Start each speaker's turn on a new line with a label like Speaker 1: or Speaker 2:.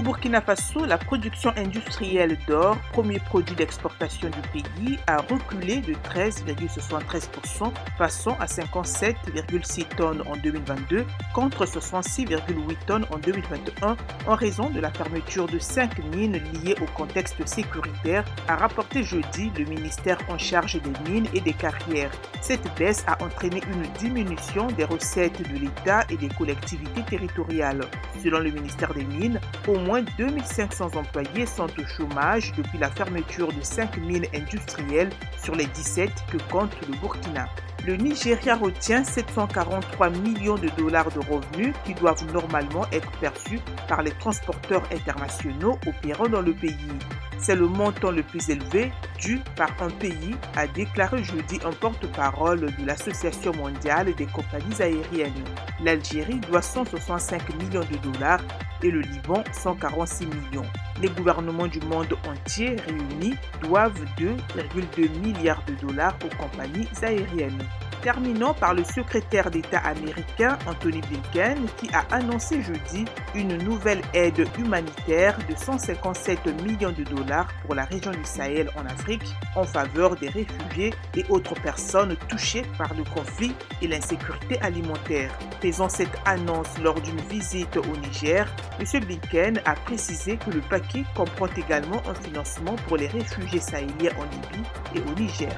Speaker 1: Au Burkina Faso, la production industrielle d'or, premier produit d'exportation du pays, a reculé de 13,73%, passant à 57,6 tonnes en 2022 contre 66,8 tonnes en 2021 en raison de la fermeture de cinq mines liées au contexte sécuritaire, a rapporté jeudi le ministère en charge des mines et des carrières. Cette baisse a entraîné une diminution des recettes de l'État et des collectivités territoriales. Selon le ministère des Mines, au moins 2500 employés sont au chômage depuis la fermeture de 5 mines industrielles sur les 17 que compte le Burkina. Le Nigeria retient 743 millions de dollars de revenus qui doivent normalement être perçus par les transporteurs internationaux opérant dans le pays. C'est le montant le plus élevé dû par un pays, a déclaré jeudi un porte-parole de l'Association mondiale des compagnies aériennes. L'Algérie doit 165 millions de dollars et le Liban 146 millions. Les gouvernements du monde entier réunis doivent 2,2 milliards de dollars aux compagnies aériennes. Terminons par le secrétaire d'État américain Anthony Blinken qui a annoncé jeudi une nouvelle aide humanitaire de 157 millions de dollars pour la région du Sahel en Afrique en faveur des réfugiés et autres personnes touchées par le conflit et l'insécurité alimentaire. Faisant cette annonce lors d'une visite au Niger, M. Blinken a précisé que le paquet comprend également un financement pour les réfugiés sahéliens en Libye et au Niger.